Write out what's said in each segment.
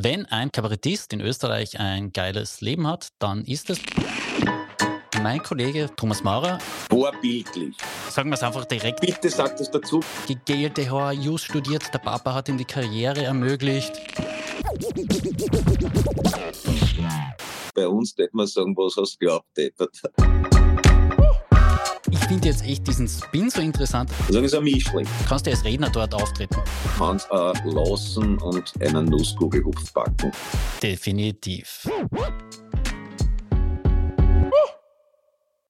Wenn ein Kabarettist in Österreich ein geiles Leben hat, dann ist es mein Kollege Thomas Maurer. Vorbildlich. Sagen wir es einfach direkt. Bitte sag das dazu. Gegelte HR, Jus studiert, der Papa hat ihm die Karriere ermöglicht. Bei uns hätte man sagen, was hast du Deppert. Ich finde jetzt echt diesen Spin so interessant. Sagen ist ein Mischling. Kannst du als Redner dort auftreten? Kannst auch lassen und einen Nusskugelhupf backen. Definitiv.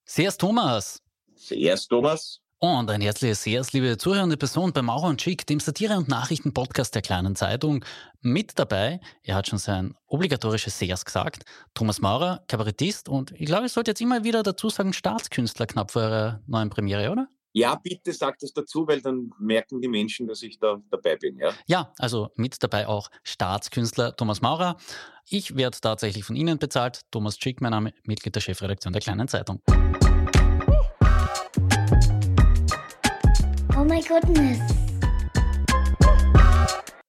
Servus Thomas. Servus Thomas. Und ein herzliches Servus, liebe zuhörende Person bei Maurer und Schick, dem Satire- und Nachrichtenpodcast der Kleinen Zeitung. Mit dabei, er hat schon sein obligatorisches Servus gesagt, Thomas Maurer, Kabarettist und ich glaube, ich sollte jetzt immer wieder dazu sagen, Staatskünstler knapp vor eurer neuen Premiere, oder? Ja, bitte sag das dazu, weil dann merken die Menschen, dass ich da dabei bin. Ja, ja also mit dabei auch Staatskünstler Thomas Maurer. Ich werde tatsächlich von Ihnen bezahlt. Thomas Schick, mein Name, Mitglied der Chefredaktion der Kleinen Zeitung. Goodness.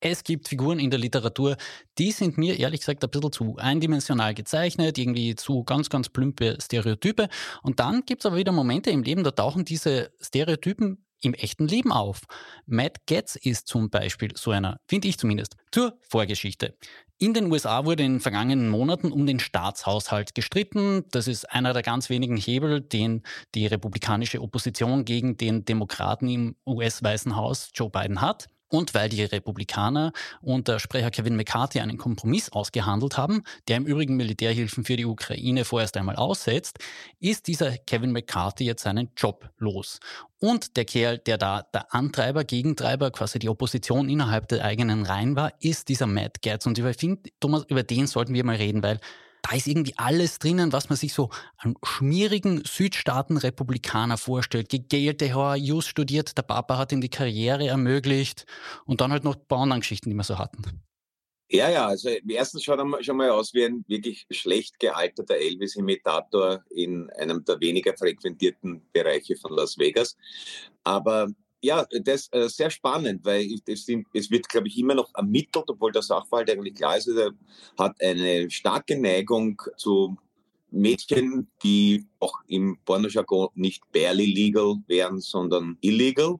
Es gibt Figuren in der Literatur, die sind mir ehrlich gesagt ein bisschen zu eindimensional gezeichnet, irgendwie zu ganz, ganz plümpe Stereotype. Und dann gibt es aber wieder Momente im Leben, da tauchen diese Stereotypen im echten Leben auf. Matt Getz ist zum Beispiel so einer, finde ich zumindest. Zur Vorgeschichte. In den USA wurde in den vergangenen Monaten um den Staatshaushalt gestritten. Das ist einer der ganz wenigen Hebel, den die republikanische Opposition gegen den Demokraten im US-Weißen Haus Joe Biden hat. Und weil die Republikaner unter Sprecher Kevin McCarthy einen Kompromiss ausgehandelt haben, der im Übrigen Militärhilfen für die Ukraine vorerst einmal aussetzt, ist dieser Kevin McCarthy jetzt seinen Job los. Und der Kerl, der da der Antreiber, Gegentreiber, quasi die Opposition innerhalb der eigenen Reihen war, ist dieser Matt Gaetz. Und finde, Thomas, über den sollten wir mal reden, weil da ist irgendwie alles drinnen, was man sich so an schmierigen Südstaaten-Republikaner vorstellt. Gegelte HRUs studiert, der Papa hat ihm die Karriere ermöglicht und dann halt noch Bauerngeschichten, die wir so hatten. Ja, ja, also erstens schaut er schon mal aus wie ein wirklich schlecht gealterter Elvis-Imitator in einem der weniger frequentierten Bereiche von Las Vegas. Aber ja, das ist äh, sehr spannend, weil sind, es wird, glaube ich, immer noch ermittelt, obwohl der Sachverhalt eigentlich klar ist. Er hat eine starke Neigung zu Mädchen, die auch im Pornojargon nicht barely legal wären, sondern illegal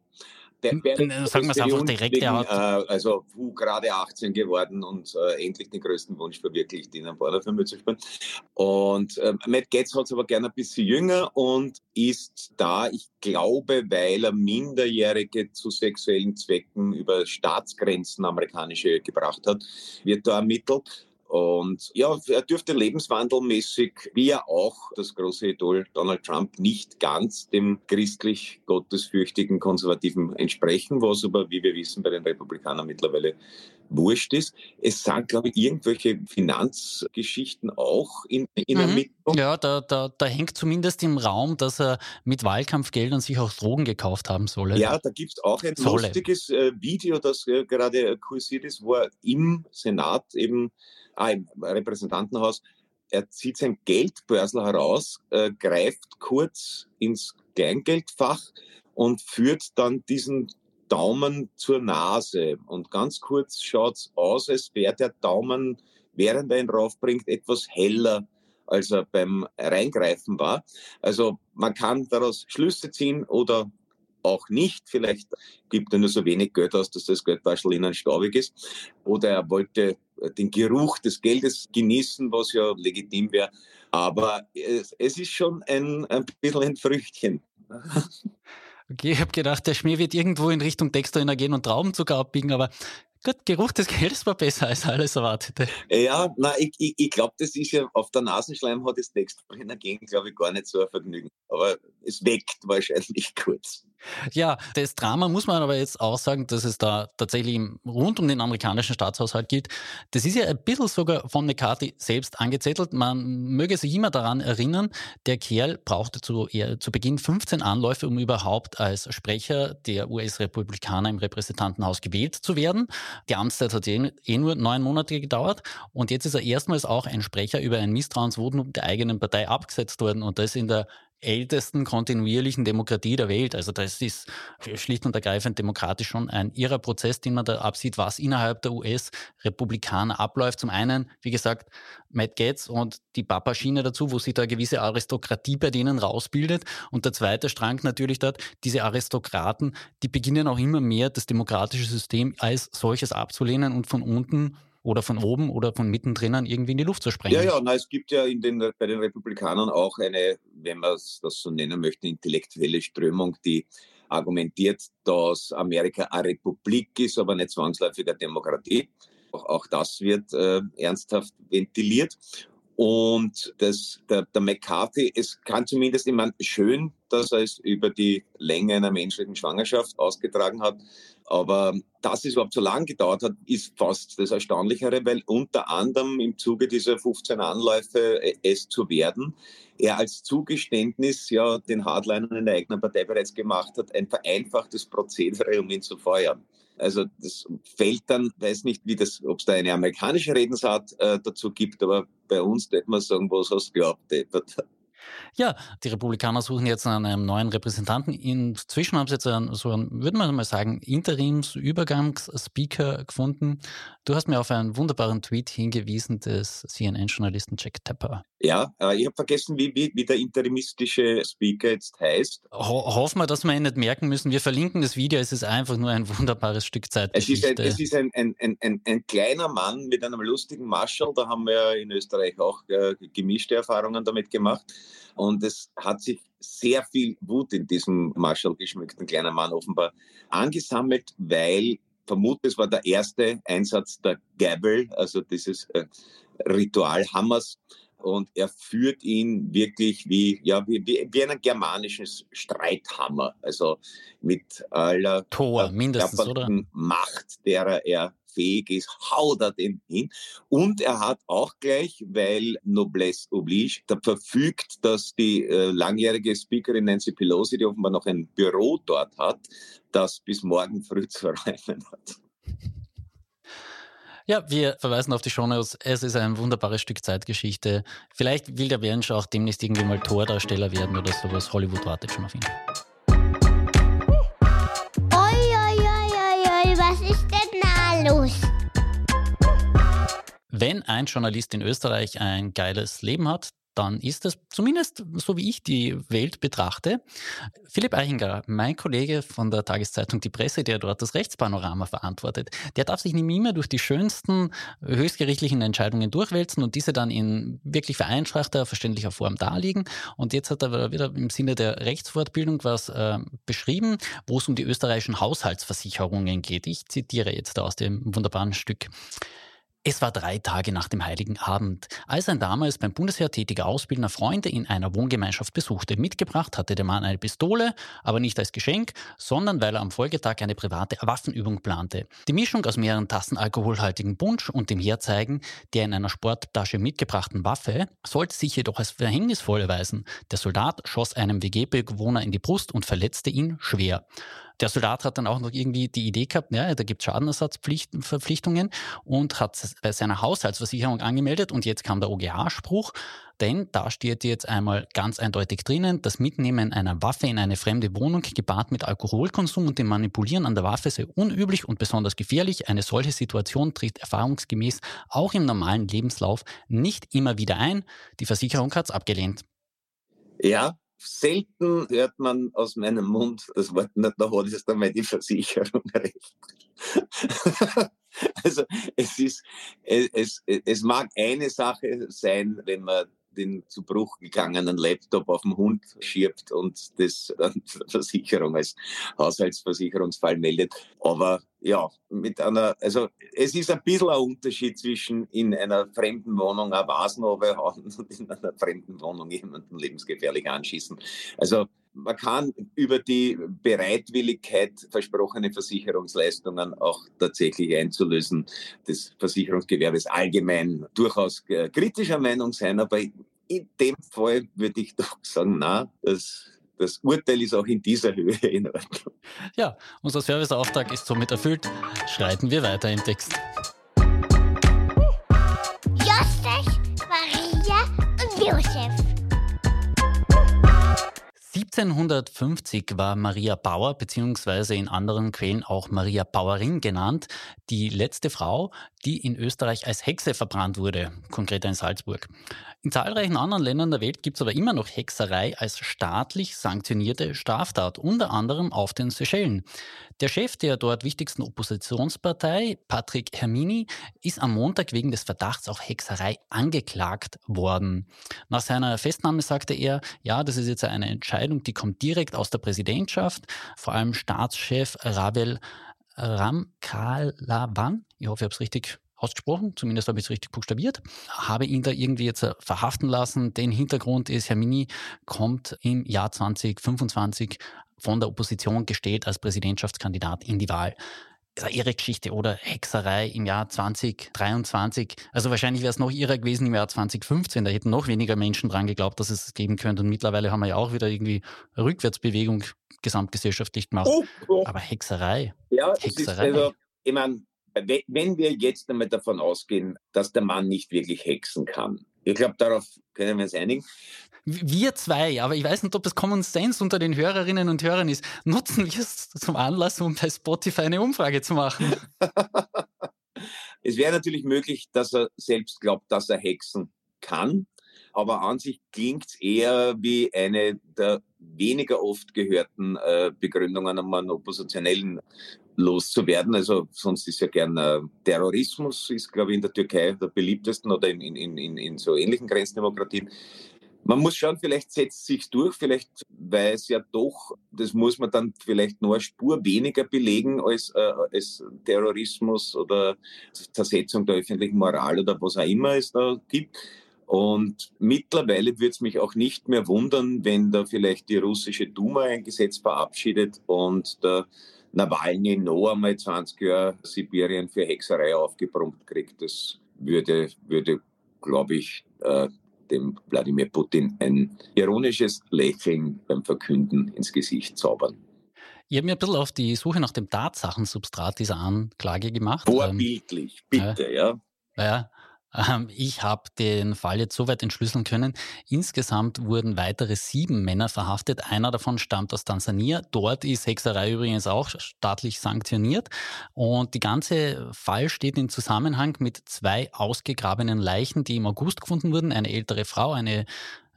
der, der Sagen wir es einfach direkt, wegen, hat. Äh, also Wu gerade 18 geworden und äh, endlich den größten Wunsch verwirklicht, in einem Pornofilm mitzuspielen. Und äh, Matt Getz hat es aber gerne ein bisschen jünger und ist da, ich glaube, weil er Minderjährige zu sexuellen Zwecken über Staatsgrenzen amerikanische gebracht hat, wird da ermittelt. Und ja, er dürfte lebenswandelmäßig, wie er auch das große Idol Donald Trump, nicht ganz dem christlich gottesfürchtigen Konservativen entsprechen, was aber, wie wir wissen, bei den Republikanern mittlerweile wurscht ist. Es sind, glaube ich, irgendwelche Finanzgeschichten auch in, in mhm. Ermittlung. Ja, da, da, da hängt zumindest im Raum, dass er mit Wahlkampfgeldern sich auch Drogen gekauft haben solle. Ja, da gibt es auch ein solle. lustiges äh, Video, das äh, gerade kursiert ist, wo er im Senat eben ah, im Repräsentantenhaus, er zieht sein Geldbörsel heraus, äh, greift kurz ins Kleingeldfach und führt dann diesen Daumen zur Nase. Und ganz kurz schaut es aus, als wäre der Daumen, während er ihn raufbringt, etwas heller, als er beim Reingreifen war. Also man kann daraus Schlüsse ziehen oder auch nicht. Vielleicht gibt er nur so wenig Geld aus, dass das Geldwaschel ihnen staubig ist. Oder er wollte den Geruch des Geldes genießen, was ja legitim wäre. Aber es, es, ist schon ein, ein bisschen ein Früchtchen. Okay, ich habe gedacht, der Schmäh wird irgendwo in Richtung Dexter gehen und Traubenzucker abbiegen, aber Gut, Geruch des Geldes war besser als alles Erwartete. Ja, na, ich, ich, ich glaube, das ist ja auf der Nasenschleimhaut des Textbrenner-Gen, glaube ich, gar nicht so ein Vergnügen. Aber es weckt wahrscheinlich kurz. Ja, das Drama muss man aber jetzt auch sagen, dass es da tatsächlich rund um den amerikanischen Staatshaushalt geht. Das ist ja ein bisschen sogar von McCarthy selbst angezettelt. Man möge sich immer daran erinnern, der Kerl brauchte zu, zu Beginn 15 Anläufe, um überhaupt als Sprecher der US-Republikaner im Repräsentantenhaus gewählt zu werden. Die Amtszeit hat eh, eh nur neun Monate gedauert und jetzt ist er erstmals auch ein Sprecher über ein Misstrauensvotum der eigenen Partei abgesetzt worden und das in der ältesten kontinuierlichen Demokratie der Welt. Also das ist schlicht und ergreifend demokratisch schon ein irrer Prozess, den man da absieht, was innerhalb der US-Republikaner abläuft. Zum einen, wie gesagt, Matt Gaetz und die Papaschiene dazu, wo sich da gewisse Aristokratie bei denen rausbildet. Und der zweite Strang natürlich dort, diese Aristokraten, die beginnen auch immer mehr das demokratische System als solches abzulehnen und von unten oder von oben oder von mittendrin irgendwie in die Luft zu sprengen. Ja, ja, na, es gibt ja den, bei den Republikanern auch eine, wenn man das so nennen möchte, intellektuelle Strömung, die argumentiert, dass Amerika eine Republik ist, aber nicht zwangsläufig eine Demokratie. Auch, auch das wird äh, ernsthaft ventiliert. Und das, der, der McCarthy, es kann zumindest immer schön, dass er es über die Länge einer menschlichen Schwangerschaft ausgetragen hat. Aber dass es überhaupt so lange gedauert hat, ist fast das Erstaunlichere, weil unter anderem im Zuge dieser 15 Anläufe, äh, es zu werden, er als Zugeständnis ja den Hardlinern in der eigenen Partei bereits gemacht hat, ein vereinfachtes Prozedere, um ihn zu feuern. Also das fällt dann, weiß nicht, wie das, ob es da eine amerikanische Redensart äh, dazu gibt, aber bei uns würde man sagen, was hast du gehabt? Ja, die Republikaner suchen jetzt einen, neuen Repräsentanten. Inzwischen haben sie jetzt einen, so einen, würde man mal sagen, Interims-Übergangsspeaker gefunden. Du hast mir auf einen wunderbaren Tweet hingewiesen des CNN-Journalisten Jack Tapper. Ja, äh, ich habe vergessen, wie, wie, wie, der interimistische Speaker jetzt heißt. Ho hoffen wir, dass wir ihn nicht merken müssen. Wir verlinken das Video. Es ist einfach nur ein wunderbares Stück Zeit. Es ist, ein, es ist ein, ein, ein, ein, kleiner Mann mit einem lustigen Marshall. Da haben wir in Österreich auch äh, gemischte Erfahrungen damit gemacht. Und es hat sich sehr viel Wut in diesem Marshall geschmückten kleinen Mann offenbar angesammelt, weil vermute, es war der erste Einsatz der Gavel, also dieses äh, Ritual Hammers und er führt ihn wirklich wie, ja, wie, wie, wie einen germanischen Streithammer, also mit aller Tor, mindestens, oder? Macht, derer er fähig ist, haut er den hin. Und er hat auch gleich, weil Noblesse oblige, da verfügt, dass die äh, langjährige Speakerin Nancy Pelosi, die offenbar noch ein Büro dort hat, das bis morgen früh zu räumen hat. Ja, wir verweisen auf die Shownotes. Es ist ein wunderbares Stück Zeitgeschichte. Vielleicht will der Mensch auch demnächst irgendwie mal Tordarsteller werden oder sowas. Hollywood wartet schon auf ihn. Oi, oi, oi, oi, was ist denn da los? Wenn ein Journalist in Österreich ein geiles Leben hat, dann ist es zumindest so, wie ich die Welt betrachte. Philipp Eichinger, mein Kollege von der Tageszeitung Die Presse, der dort das Rechtspanorama verantwortet, der darf sich nicht mehr durch die schönsten höchstgerichtlichen Entscheidungen durchwälzen und diese dann in wirklich vereinfachter, verständlicher Form darlegen. Und jetzt hat er wieder im Sinne der Rechtsfortbildung was äh, beschrieben, wo es um die österreichischen Haushaltsversicherungen geht. Ich zitiere jetzt aus dem wunderbaren Stück. Es war drei Tage nach dem Heiligen Abend, als ein damals beim Bundesheer tätiger Ausbildner Freunde in einer Wohngemeinschaft besuchte. Mitgebracht hatte der Mann eine Pistole, aber nicht als Geschenk, sondern weil er am Folgetag eine private Waffenübung plante. Die Mischung aus mehreren Tassen alkoholhaltigen Punsch und dem Herzeigen der in einer Sporttasche mitgebrachten Waffe sollte sich jedoch als verhängnisvoll erweisen. Der Soldat schoss einem WG-Bewohner in die Brust und verletzte ihn schwer. Der Soldat hat dann auch noch irgendwie die Idee gehabt, ja, da gibt es Schadenersatzverpflichtungen und hat bei seiner Haushaltsversicherung angemeldet und jetzt kam der OGH-Spruch, denn da steht jetzt einmal ganz eindeutig drinnen, das Mitnehmen einer Waffe in eine fremde Wohnung gepaart mit Alkoholkonsum und dem Manipulieren an der Waffe sei unüblich und besonders gefährlich. Eine solche Situation tritt erfahrungsgemäß auch im normalen Lebenslauf nicht immer wieder ein. Die Versicherung hat es abgelehnt. Ja, selten hört man aus meinem Mund das Wort, na, da hat es einmal die Versicherung recht. also es ist, es, es mag eine Sache sein, wenn man den zu Bruch gegangenen Laptop auf den Hund schiebt und das dann Versicherung als Haushaltsversicherungsfall meldet. Aber ja, mit einer, also es ist ein bisschen ein Unterschied zwischen in einer fremden Wohnung eine Vasen und in einer fremden Wohnung jemanden lebensgefährlich anschießen. Also man kann über die Bereitwilligkeit, versprochene Versicherungsleistungen auch tatsächlich einzulösen, des Versicherungsgewerbes allgemein durchaus kritischer Meinung sein, aber in dem Fall würde ich doch sagen, na, das das Urteil ist auch in dieser Höhe in Ordnung. Ja, unser Serviceauftrag ist somit erfüllt. Schreiten wir weiter im Text. 1650 war Maria Bauer, beziehungsweise in anderen Quellen auch Maria Bauerin genannt, die letzte Frau, die in Österreich als Hexe verbrannt wurde, konkret in Salzburg. In zahlreichen anderen Ländern der Welt gibt es aber immer noch Hexerei als staatlich sanktionierte Straftat, unter anderem auf den Seychellen. Der Chef der dort wichtigsten Oppositionspartei, Patrick Hermini, ist am Montag wegen des Verdachts auf Hexerei angeklagt worden. Nach seiner Festnahme sagte er, ja, das ist jetzt eine Entscheidung, die kommt direkt aus der Präsidentschaft. Vor allem Staatschef Ravel Ramkalawan, ich hoffe, ich habe es richtig ausgesprochen, zumindest habe ich es richtig buchstabiert, habe ihn da irgendwie jetzt äh, verhaften lassen. Den Hintergrund ist, Herr Mini kommt im Jahr 2025 von der Opposition gestellt als Präsidentschaftskandidat in die Wahl. Irre Geschichte oder Hexerei im Jahr 2023. Also wahrscheinlich wäre es noch irrer gewesen im Jahr 2015. Da hätten noch weniger Menschen dran geglaubt, dass es geben könnte. Und mittlerweile haben wir ja auch wieder irgendwie Rückwärtsbewegung gesamtgesellschaftlich gemacht. Oh, oh. Aber Hexerei. Ja, Hexerei. Also, ich meine, wenn wir jetzt einmal davon ausgehen, dass der Mann nicht wirklich hexen kann, ich glaube, darauf können wir uns einigen. Wir zwei, aber ich weiß nicht, ob es Common Sense unter den Hörerinnen und Hörern ist. Nutzen wir es zum Anlass, um bei Spotify eine Umfrage zu machen. es wäre natürlich möglich, dass er selbst glaubt, dass er hexen kann. Aber an sich klingt es eher wie eine der weniger oft gehörten äh, Begründungen, um einen Oppositionellen loszuwerden. Also sonst ist ja gern äh, Terrorismus, ist glaube ich in der Türkei der beliebtesten oder in, in, in, in so ähnlichen Grenzdemokratien. Man muss schauen, vielleicht setzt sich durch, vielleicht, weil es ja doch, das muss man dann vielleicht nur eine Spur weniger belegen als, äh, als Terrorismus oder Zersetzung der öffentlichen Moral oder was auch immer es da gibt. Und mittlerweile würde es mich auch nicht mehr wundern, wenn da vielleicht die russische Duma ein Gesetz verabschiedet und der Nawalny noch einmal 20 Jahre Sibirien für Hexerei aufgebrummt kriegt. Das würde, würde glaube ich, äh, dem Wladimir Putin ein ironisches Lächeln beim Verkünden ins Gesicht zaubern. Ich habe mir ein bisschen auf die Suche nach dem Tatsachensubstrat dieser Anklage gemacht. Vorbildlich, ähm, bitte, ja. Ja, ich habe den Fall jetzt soweit entschlüsseln können. Insgesamt wurden weitere sieben Männer verhaftet. Einer davon stammt aus Tansania. Dort ist Hexerei übrigens auch staatlich sanktioniert. Und die ganze Fall steht in Zusammenhang mit zwei ausgegrabenen Leichen, die im August gefunden wurden. Eine ältere Frau, eine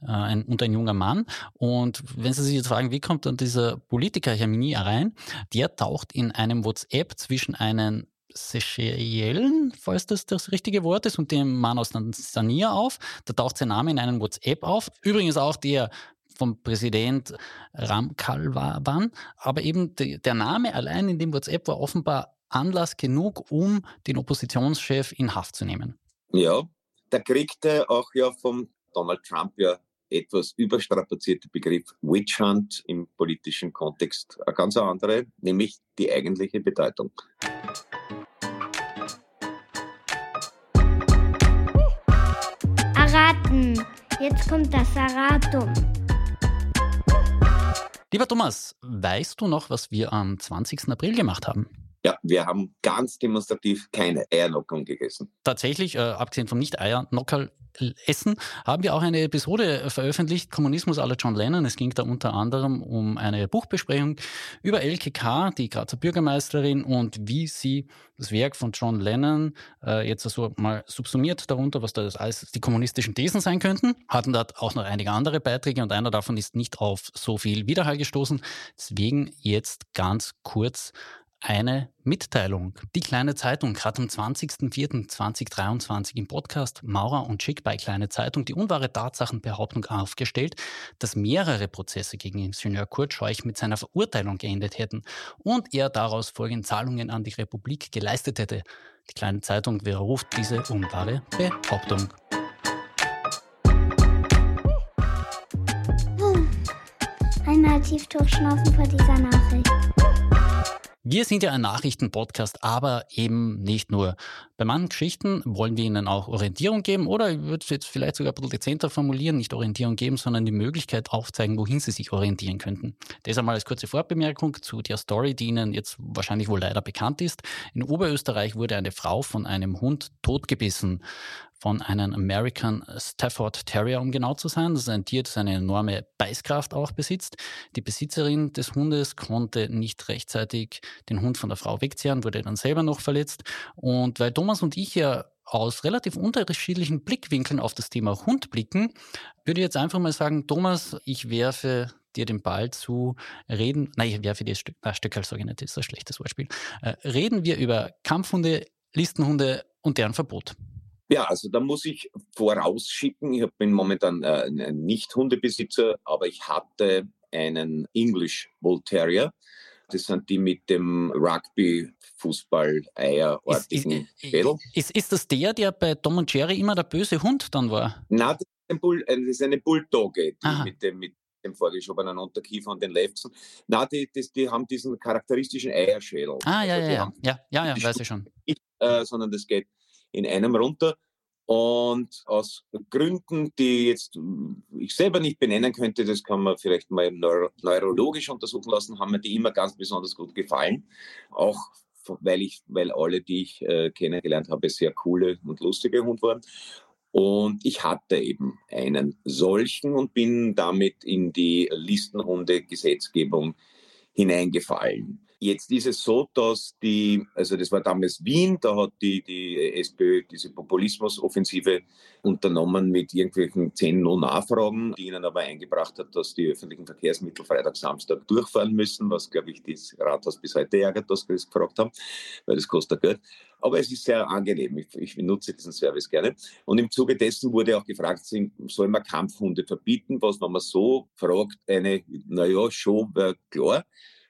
äh, ein, und ein junger Mann. Und wenn Sie sich jetzt fragen, wie kommt dann dieser Politiker Hermini rein? Der taucht in einem WhatsApp zwischen einen Seychellen, falls das das richtige Wort ist, und dem Mann aus Tansania auf. Da taucht sein Name in einem WhatsApp auf. Übrigens auch der vom Präsident Ramkalwan. Aber eben der Name allein in dem WhatsApp war offenbar Anlass genug, um den Oppositionschef in Haft zu nehmen. Ja, da kriegte auch ja vom Donald Trump ja etwas überstrapazierte Begriff Witch Hunt im politischen Kontext eine ganz andere, nämlich die eigentliche Bedeutung. Erraten. Jetzt kommt das Erratum. Lieber Thomas, weißt du noch, was wir am 20. April gemacht haben? Ja, wir haben ganz demonstrativ keine Eiernockung gegessen. Tatsächlich, äh, abgesehen vom Nicht-Eiernockerl essen, haben wir auch eine Episode veröffentlicht, Kommunismus aller John Lennon. Es ging da unter anderem um eine Buchbesprechung über LKK, die Grazer Bürgermeisterin, und wie sie das Werk von John Lennon äh, jetzt so mal subsumiert darunter, was da alles die kommunistischen Thesen sein könnten. Hatten dort auch noch einige andere Beiträge und einer davon ist nicht auf so viel Widerhall gestoßen. Deswegen jetzt ganz kurz eine Mitteilung. Die Kleine Zeitung hat am 20.04.2023 im Podcast Maurer und Schick bei Kleine Zeitung die unwahre Tatsachenbehauptung aufgestellt, dass mehrere Prozesse gegen Ingenieur Kurt Scheuch mit seiner Verurteilung geendet hätten und er daraus folgende Zahlungen an die Republik geleistet hätte. Die Kleine Zeitung widerruft diese unwahre Behauptung. Einmal tief durchschnaufen vor dieser Nachricht. Wir sind ja ein Nachrichtenpodcast, aber eben nicht nur. Bei manchen Geschichten wollen wir Ihnen auch Orientierung geben oder ich würde es jetzt vielleicht sogar ein bisschen dezenter formulieren, nicht Orientierung geben, sondern die Möglichkeit aufzeigen, wohin Sie sich orientieren könnten. Das einmal als kurze Vorbemerkung zu der Story, die Ihnen jetzt wahrscheinlich wohl leider bekannt ist. In Oberösterreich wurde eine Frau von einem Hund totgebissen. Von einem American Stafford Terrier, um genau zu sein. Das ist ein Tier, das eine enorme Beißkraft auch besitzt. Die Besitzerin des Hundes konnte nicht rechtzeitig den Hund von der Frau wegzehren, wurde dann selber noch verletzt. Und weil Thomas und ich ja aus relativ unterschiedlichen Blickwinkeln auf das Thema Hund blicken, würde ich jetzt einfach mal sagen, Thomas, ich werfe dir den Ball zu reden, nein, ich werfe dir Stück, Stückerl sage ich nicht, das ist ein schlechtes Wortspiel. Äh, reden wir über Kampfhunde, Listenhunde und deren Verbot. Ja, also da muss ich vorausschicken, ich bin momentan äh, ein Nicht-Hundebesitzer, aber ich hatte einen English Bull Terrier. Das sind die mit dem Rugby-Fußball-Eierartigen Schädel. Ist, ist, das der, der bei Tom und Jerry immer der böse Hund dann war? Nein, das ist, ein Bull, äh, das ist eine Bulldogge, die mit dem, mit dem vorgeschobenen Unterkiefer und den Lefzen. Na, die, die, die haben diesen charakteristischen Eierschädel. Ah, ja, also ja, ja. ja, ja, ja, weiß ich schon. Nicht, äh, sondern das geht in einem runter. Und aus Gründen, die jetzt ich selber nicht benennen könnte, das kann man vielleicht mal neuro neurologisch untersuchen lassen, haben mir die immer ganz besonders gut gefallen. Auch weil ich, weil alle, die ich äh, kennengelernt habe, sehr coole und lustige Hunde waren. Und ich hatte eben einen solchen und bin damit in die Listenhunde-Gesetzgebung hineingefallen. Jetzt ist es so, dass die, also das war damals Wien, da hat die, die SPÖ diese Populismusoffensive unternommen mit irgendwelchen zehn No-Nachfragen, die ihnen aber eingebracht hat, dass die öffentlichen Verkehrsmittel Freitag, Samstag durchfahren müssen, was, glaube ich, das Rathaus bis heute ärgert, dass wir das gefragt haben, weil das kostet Geld. Aber es ist sehr angenehm. Ich, ich nutze diesen Service gerne. Und im Zuge dessen wurde auch gefragt, soll man Kampfhunde verbieten? Was, wenn man so fragt, eine, naja, schon, klar.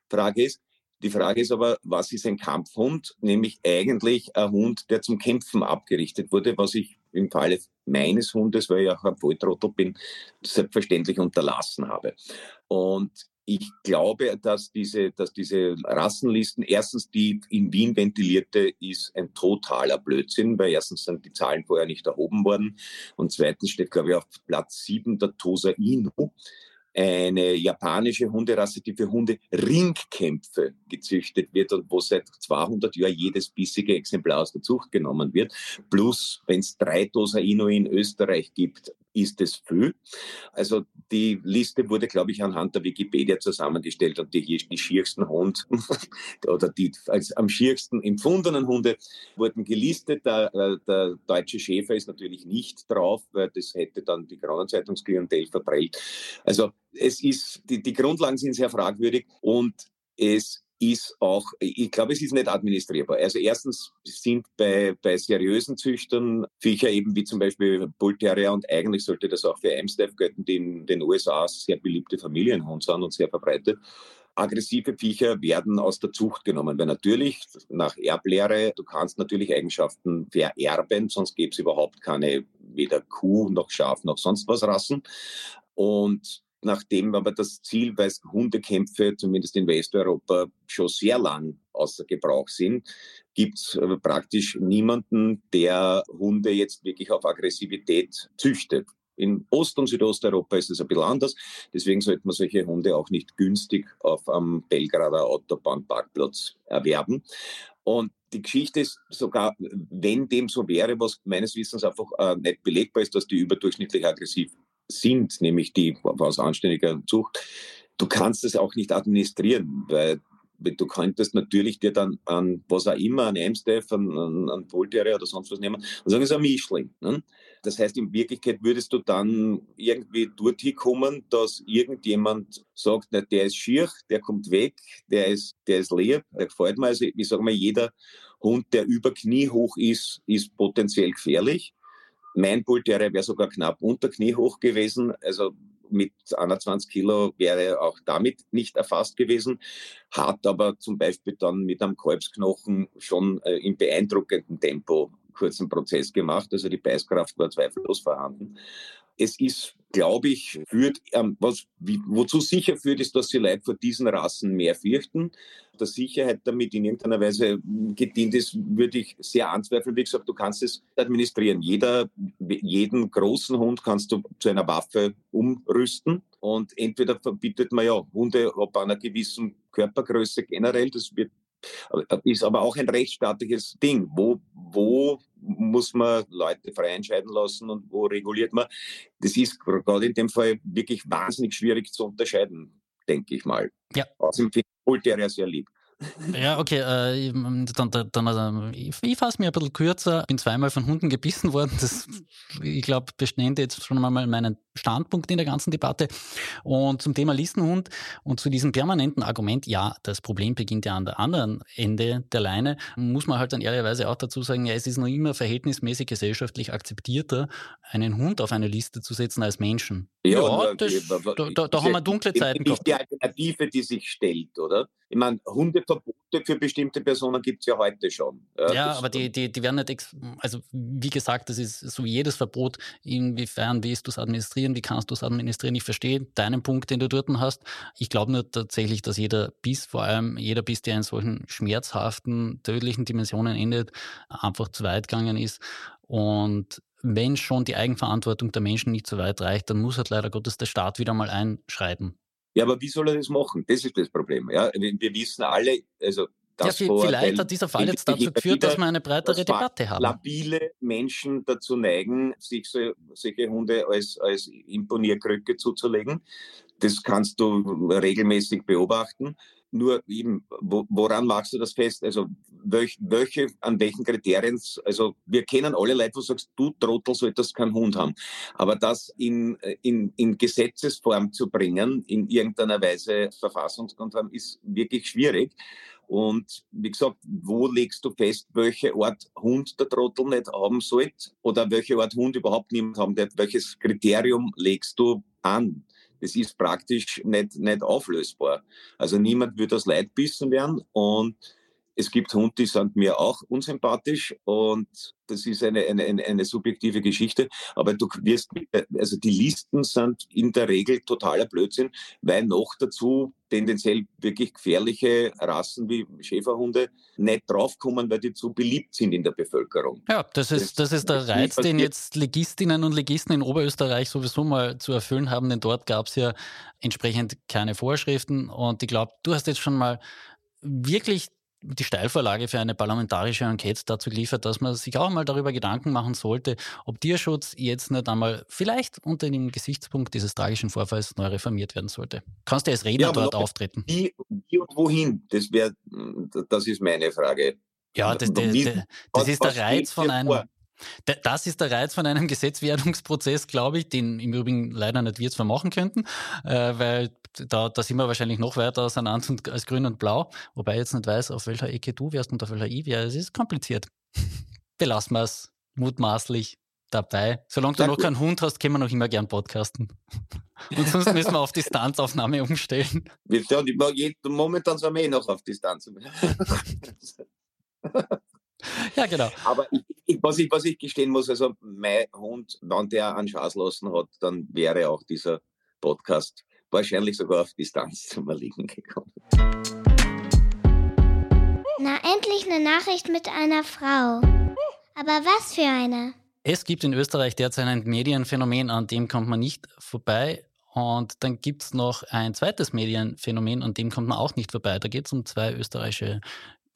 Frage ist, die Frage ist aber, was ist ein Kampfhund? Nämlich eigentlich ein Hund, der zum Kämpfen abgerichtet wurde, was ich im Falle meines Hundes, weil ich auch ein Volltrottel bin, selbstverständlich unterlassen habe. Und ich glaube, dass diese, dass diese Rassenlisten, erstens die in Wien ventilierte, ist ein totaler Blödsinn, weil erstens sind die Zahlen vorher nicht erhoben worden und zweitens steht, glaube ich, auf Platz sieben der Tosa Inu eine japanische Hunderasse, die für Hunde Ringkämpfe gezüchtet wird und wo seit 200 Jahren jedes bissige Exemplar aus der Zucht genommen wird. Plus, wenn es drei Dosa Inu in Österreich gibt, ist es viel. Also die Liste wurde, glaube ich, anhand der Wikipedia zusammengestellt und die, die schiersten Hund oder die als am schiersten empfundenen Hunde wurden gelistet. Der, äh, der, deutsche Schäfer ist natürlich nicht drauf, weil das hätte dann die Kronenzeitungsklientel verprellt. Also es ist, die, die Grundlagen sind sehr fragwürdig und es ist auch, ich glaube, es ist nicht administrierbar. Also erstens sind bei, bei seriösen Züchtern Viecher eben wie zum Beispiel Bull Terrier und eigentlich sollte das auch für Amstaff gelten, die in den USA sehr beliebte Familienhund sind und sehr verbreitet. Aggressive Viecher werden aus der Zucht genommen, weil natürlich nach Erblehre, du kannst natürlich Eigenschaften vererben, sonst gäbe es überhaupt keine weder Kuh noch Schaf noch sonst was Rassen. Und nachdem aber das Ziel, weil Hundekämpfe zumindest in Westeuropa schon sehr lang außer Gebrauch sind, gibt es äh, praktisch niemanden, der Hunde jetzt wirklich auf Aggressivität züchtet. In Ost- und Südosteuropa ist es ein bisschen anders. Deswegen sollte man solche Hunde auch nicht günstig auf einem Belgrader Autobahnparkplatz erwerben. Und die Geschichte ist sogar, wenn dem so wäre, was meines Wissens einfach äh, nicht belegbar ist, dass die überdurchschnittlich aggressiv sind, nämlich die aus anständiger Zucht, du kannst es auch nicht administrieren, weil du könntest natürlich dir dann an was auch immer, an Amstaff, an, an, an Bullterrier oder sonst was nehmen und sagen, es ist ein Mischling. Ne? Das heißt, in Wirklichkeit würdest du dann irgendwie dorthin kommen, dass irgendjemand sagt, na, der ist schier, der kommt weg, der ist, der ist leer, der gefällt mir. Also ich sage mal, jeder Hund, der über Knie hoch ist, ist potenziell gefährlich. Mein Bullterrier wäre sogar knapp unter Knie hoch gewesen. Also mit 21 Kilo wäre auch damit nicht erfasst gewesen, hat aber zum Beispiel dann mit einem Kalbsknochen schon äh, in beeindruckendem Tempo kurzen Prozess gemacht. Also die Beißkraft war zweifellos vorhanden. Es ist, glaube ich, führt, ähm, was, wie, wozu sicher führt, ist, dass sie Leute vor diesen Rassen mehr fürchten. Der Sicherheit damit in irgendeiner Weise gedient ist, würde ich sehr anzweifeln. Wie gesagt, du kannst es administrieren. Jeder, jeden großen Hund kannst du zu einer Waffe umrüsten. Und entweder verbietet man ja Hunde ab einer gewissen Körpergröße generell, das wird Ist aber auch ein rechtsstaatliches Ding. Wo, wo muss man Leute frei entscheiden lassen und wo reguliert man? Das ist gerade in dem Fall wirklich wahnsinnig schwierig zu unterscheiden, denke ich mal. Ja. Außerdem finde ich Voltaire sehr lieb. Ja, okay, äh, dann, dann, also, ich, ich fasse mir ein bisschen kürzer. Bin zweimal von Hunden gebissen worden. Das, ich glaube, bestände jetzt schon mal meinen Standpunkt in der ganzen Debatte. Und zum Thema Listenhund und zu diesem permanenten Argument, ja, das Problem beginnt ja an der anderen Ende der Leine, muss man halt dann ehrlicherweise auch dazu sagen, ja, es ist noch immer verhältnismäßig gesellschaftlich akzeptierter, einen Hund auf eine Liste zu setzen als Menschen. Ja, ja das, da, da, da haben wir dunkle Zeiten gehabt. Die Alternative, die sich stellt, oder? Ich meine, Hundeverbote für bestimmte Personen gibt es ja heute schon. Ja, ja aber die, die, die werden nicht, also wie gesagt, das ist so jedes Verbot, inwiefern willst du es administrieren, wie kannst du es administrieren? Ich verstehe deinen Punkt, den du dort hast. Ich glaube nur tatsächlich, dass jeder Biss, vor allem jeder Biss, der in solchen schmerzhaften, tödlichen Dimensionen endet, einfach zu weit gegangen ist. Und wenn schon die Eigenverantwortung der Menschen nicht so weit reicht, dann muss halt leider Gottes der Staat wieder mal einschreiten. Ja, aber wie soll er das machen? Das ist das Problem. Ja, wir wissen alle, also das ja, vielleicht hat dieser Fall jetzt dazu geführt, dass wir eine breitere Debatte haben. Labile Menschen dazu neigen, sich so, solche Hunde als, als Imponierkrücke zuzulegen. Das kannst du regelmäßig beobachten. Nur eben, wo, woran machst du das fest? Also welch, welche, an welchen Kriterien? Also wir kennen alle Leute, wo du sagst, du Trottel solltest keinen Hund haben. Aber das in, in, in Gesetzesform zu bringen, in irgendeiner Weise verfassungskonform, ist wirklich schwierig. Und wie gesagt, wo legst du fest, welche Art Hund der Trottel nicht haben sollte oder welche Art Hund überhaupt niemand haben darf? Welches Kriterium legst du an? Das ist praktisch nicht, nicht auflösbar. Also niemand wird aus Leid bissen werden und es gibt Hunde, die sind mir auch unsympathisch und das ist eine, eine, eine, eine subjektive Geschichte. Aber du wirst, also die Listen sind in der Regel totaler Blödsinn, weil noch dazu tendenziell wirklich gefährliche Rassen wie Schäferhunde nicht draufkommen, weil die zu beliebt sind in der Bevölkerung. Ja, das ist, das, das ist der Reiz, den jetzt Legistinnen und Legisten in Oberösterreich sowieso mal zu erfüllen haben, denn dort gab es ja entsprechend keine Vorschriften und ich glaube, du hast jetzt schon mal wirklich die Steilvorlage für eine parlamentarische Enquete dazu geliefert, dass man sich auch mal darüber Gedanken machen sollte, ob Tierschutz jetzt nicht einmal vielleicht unter dem Gesichtspunkt dieses tragischen Vorfalls neu reformiert werden sollte. Kannst du als Redner ja, dort auftreten? Wie, wie, und wohin? Das wäre, das ist meine Frage. Ja, das, das, das, das ist der Reiz von einem. Das ist der Reiz von einem Gesetzwerdungsprozess, glaube ich, den im Übrigen leider nicht wir zwar machen könnten, äh, weil da, da sind wir wahrscheinlich noch weiter auseinander als Grün und Blau, wobei ich jetzt nicht weiß, auf welcher Ecke du wärst und auf welcher ich wäre. Es ist kompliziert. Belassen wir es mutmaßlich dabei. Solange du noch keinen Hund hast, können wir noch immer gern podcasten. Und sonst müssen wir auf Distanzaufnahme umstellen. Momentan sind wir eh noch auf Distanz. ja, genau. Aber ich, ich, was, ich, was ich gestehen muss, also mein Hund, wenn der einen Chance lassen hat, dann wäre auch dieser Podcast wahrscheinlich sogar auf Distanz zum Erliegen gekommen. Na, endlich eine Nachricht mit einer Frau. Aber was für eine? Es gibt in Österreich derzeit ein Medienphänomen, an dem kommt man nicht vorbei. Und dann gibt es noch ein zweites Medienphänomen, an dem kommt man auch nicht vorbei. Da geht es um zwei österreichische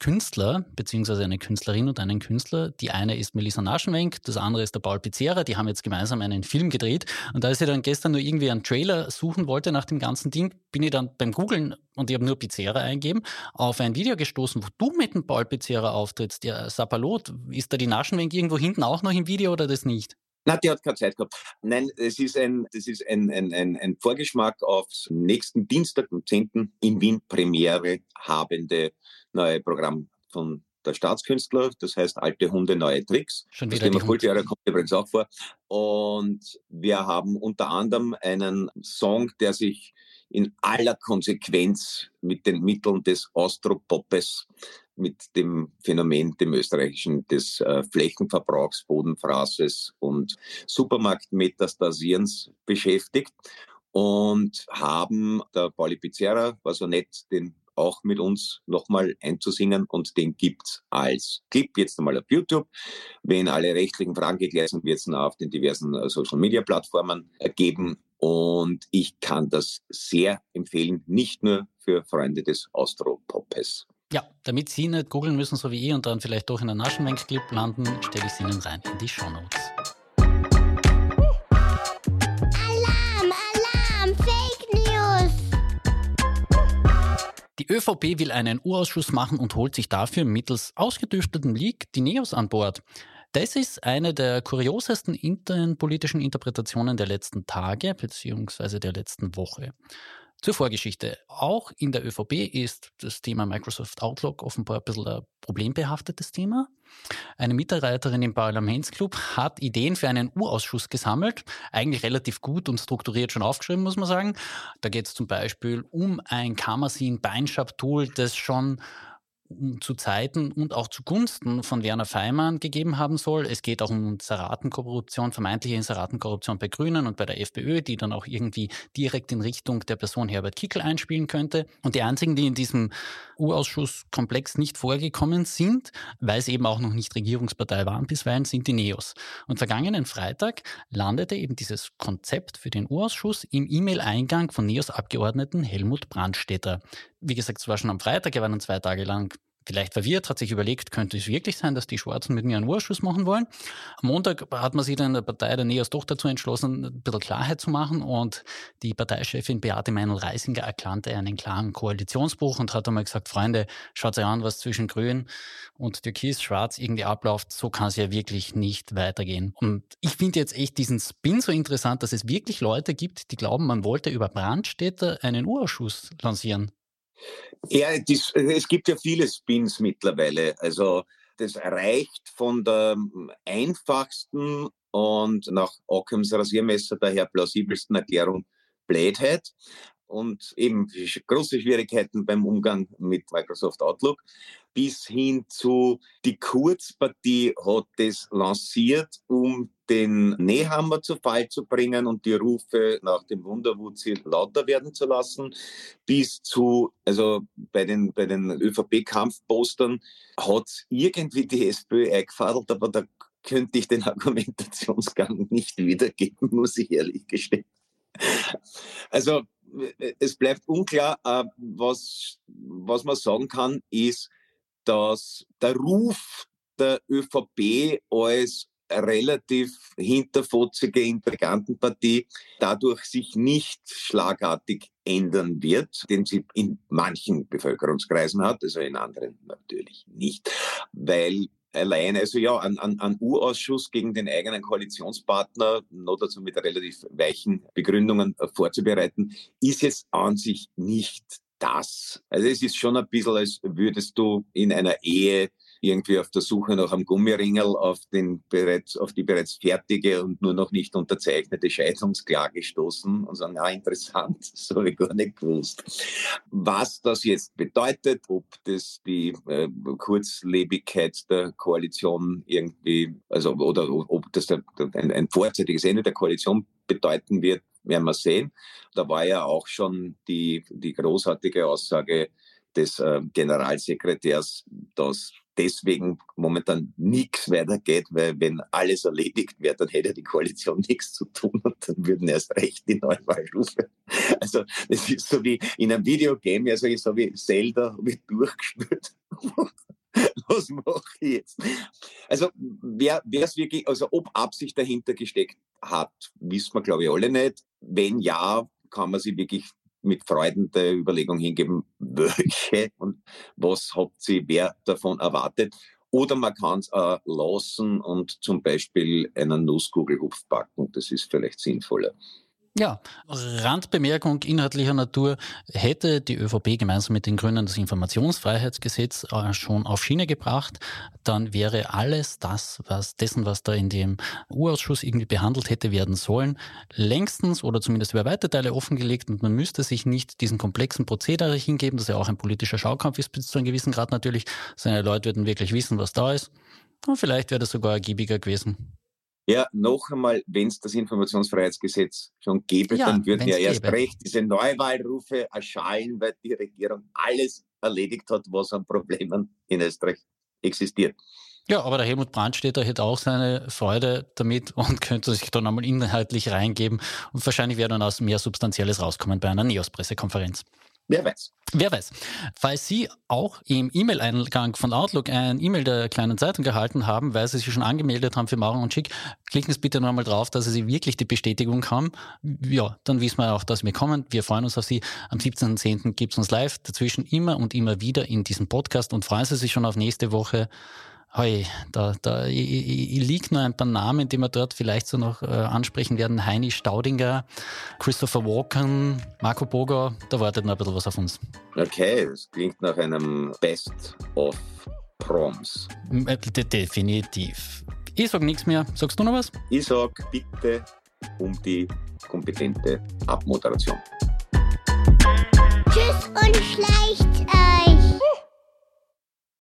Künstler, beziehungsweise eine Künstlerin und einen Künstler. Die eine ist Melissa Naschenwenk, das andere ist der Paul Pizzera. Die haben jetzt gemeinsam einen Film gedreht. Und als ich dann gestern nur irgendwie einen Trailer suchen wollte nach dem ganzen Ding, bin ich dann beim Googlen und ich habe nur Pizzera eingeben, auf ein Video gestoßen, wo du mit dem Paul Pizzera auftrittst. Ja, Sapalot, ist da die Naschenwenk irgendwo hinten auch noch im Video oder das nicht? Na, die hat keine Zeit gehabt. Nein, es ist ein, das ist ein, ein, ein, ein Vorgeschmack aufs nächsten Dienstag, am 10. in Wien Premiere habende neue Programm von der Staatskünstler, das heißt Alte Hunde, neue Tricks. Schon wieder das Thema Kultjahre kommt übrigens auch vor. Und wir haben unter anderem einen Song, der sich in aller Konsequenz mit den Mitteln des Austropopes, mit dem Phänomen, dem österreichischen, des äh, Flächenverbrauchs, Bodenfraßes und Supermarktmetastasierens beschäftigt und haben der Pauli Pizzerra, war so nett, den auch mit uns nochmal einzusingen und den gibt's als Clip jetzt einmal auf YouTube. Wenn alle rechtlichen Fragen geklärt sind, wird es auf den diversen äh, Social Media Plattformen geben und ich kann das sehr empfehlen, nicht nur für Freunde des Austropopes. Ja, damit Sie nicht googeln müssen, so wie ich, und dann vielleicht doch in einen Naschenwenk-Clip landen, stelle ich Sie Ihnen rein in die Shownotes. ÖVP will einen Urausschuss machen und holt sich dafür mittels ausgedüfteltem Leak die Neos an Bord. Das ist eine der kuriosesten innenpolitischen Interpretationen der letzten Tage bzw. der letzten Woche. Zur Vorgeschichte. Auch in der ÖVP ist das Thema Microsoft Outlook offenbar ein bisschen ein problembehaftetes Thema. Eine Mitarbeiterin im Parlamentsclub hat Ideen für einen U-Ausschuss gesammelt, eigentlich relativ gut und strukturiert schon aufgeschrieben, muss man sagen. Da geht es zum Beispiel um ein Kammersin-Beinschab-Tool, das schon zu Zeiten und auch zugunsten von Werner Feimann gegeben haben soll. Es geht auch um Inseratenkorruption, vermeintliche Inseratenkorruption bei Grünen und bei der FPÖ, die dann auch irgendwie direkt in Richtung der Person Herbert Kickel einspielen könnte. Und die einzigen, die in diesem U-Ausschusskomplex nicht vorgekommen sind, weil sie eben auch noch nicht Regierungspartei waren bisweilen, sind die Neos. Und vergangenen Freitag landete eben dieses Konzept für den U-Ausschuss im E-Mail-Eingang von Neos-Abgeordneten Helmut Brandstätter wie gesagt, es war schon am Freitag, er war dann zwei Tage lang vielleicht verwirrt, hat sich überlegt, könnte es wirklich sein, dass die Schwarzen mit mir einen Urschuss machen wollen. Am Montag hat man sich dann in der Partei der NEOS doch dazu entschlossen, ein bisschen Klarheit zu machen und die Parteichefin Beate Meinl-Reisinger erkannte einen klaren Koalitionsbruch und hat einmal gesagt, Freunde, schaut euch an, was zwischen Grün und Türkis-Schwarz irgendwie abläuft, so kann es ja wirklich nicht weitergehen. Und ich finde jetzt echt diesen Spin so interessant, dass es wirklich Leute gibt, die glauben, man wollte über Brandstätter einen Urausschuss lancieren. Ja, das, es gibt ja viele Spins mittlerweile. Also das reicht von der einfachsten und nach Ockhams Rasiermesser daher plausibelsten Erklärung Blödheit und eben große Schwierigkeiten beim Umgang mit Microsoft Outlook bis hin zu die Kurzpartie hat das lanciert, um den Nähhammer zu Fall zu bringen und die Rufe nach dem Wunderwutzi lauter werden zu lassen, bis zu, also bei den, bei den ÖVP-Kampfpostern hat irgendwie die SPÖ eingefadelt, aber da könnte ich den Argumentationsgang nicht wiedergeben, muss ich ehrlich gestehen. Also es bleibt unklar, äh, was, was man sagen kann, ist, dass der Ruf der ÖVP als relativ hinterfotzige Intrigantenpartie dadurch sich nicht schlagartig ändern wird, den sie in manchen Bevölkerungskreisen hat, also in anderen natürlich nicht, weil alleine, also ja, ein, ein, ein U-Ausschuss gegen den eigenen Koalitionspartner, noch dazu mit relativ weichen Begründungen äh, vorzubereiten, ist jetzt an sich nicht das. Also es ist schon ein bisschen, als würdest du in einer Ehe irgendwie auf der Suche nach einem Gummiringel auf, den bereits, auf die bereits fertige und nur noch nicht unterzeichnete Scheidungsklage stoßen und sagen, ah, interessant, so habe ich gar nicht gewusst. Was das jetzt bedeutet, ob das die äh, Kurzlebigkeit der Koalition irgendwie, also oder ob das der, ein, ein vorzeitiges Ende der Koalition bedeuten wird, werden wir sehen. Da war ja auch schon die, die großartige Aussage des äh, Generalsekretärs, dass deswegen momentan nichts weitergeht, weil wenn alles erledigt wäre, dann hätte die Koalition nichts zu tun und dann würden erst recht die Neuwahlrufe. Also das ist so wie in einem Videogame, also so wie Zelda wird durchgespielt. Was mache ich jetzt? Also wer es wirklich, also ob Absicht dahinter gesteckt hat, wissen wir glaube ich alle nicht. Wenn ja, kann man sich wirklich mit Freuden der Überlegung hingeben, welche und was hat sie wer davon erwartet. Oder man kann es äh, lassen und zum Beispiel einen Nusskugelhupf backen. Das ist vielleicht sinnvoller. Ja, Randbemerkung inhaltlicher Natur. Hätte die ÖVP gemeinsam mit den Grünen das Informationsfreiheitsgesetz äh, schon auf Schiene gebracht, dann wäre alles das, was dessen, was da in dem U-Ausschuss irgendwie behandelt hätte werden sollen, längstens oder zumindest über weite Teile offengelegt und man müsste sich nicht diesen komplexen Prozedere hingeben, das ja auch ein politischer Schaukampf ist bis zu einem gewissen Grad natürlich. Seine Leute würden wirklich wissen, was da ist. Und vielleicht wäre das sogar ergiebiger gewesen. Ja, noch einmal, wenn es das Informationsfreiheitsgesetz schon gäbe, ja, dann würden ja erst gäbe. recht diese Neuwahlrufe erschallen, weil die Regierung alles erledigt hat, was an Problemen in Österreich existiert. Ja, aber der Helmut Brandstätter hätte auch seine Freude damit und könnte sich dann einmal inhaltlich reingeben und wahrscheinlich wäre dann aus mehr Substanzielles rauskommen bei einer NEOS-Pressekonferenz. Wer weiß. Wer weiß. Falls Sie auch im E-Mail-Eingang von Outlook ein E-Mail der kleinen Zeitung gehalten haben, weil Sie sich schon angemeldet haben für Maurer und Schick, klicken Sie bitte einmal drauf, dass Sie wirklich die Bestätigung haben. Ja, dann wissen wir auch, dass wir kommen. Wir freuen uns auf Sie. Am 17.10. gibt es uns live. Dazwischen immer und immer wieder in diesem Podcast und freuen Sie sich schon auf nächste Woche. Hoi, da, da liegt nur ein paar Namen, die wir dort vielleicht so noch äh, ansprechen werden. Heini Staudinger, Christopher Walken, Marco Boger, da wartet noch ein bisschen was auf uns. Okay, das klingt nach einem Best of Proms. Äh, definitiv. Ich sag nichts mehr. Sagst du noch was? Ich sag bitte um die kompetente Abmoderation. Tschüss und schleicht euch.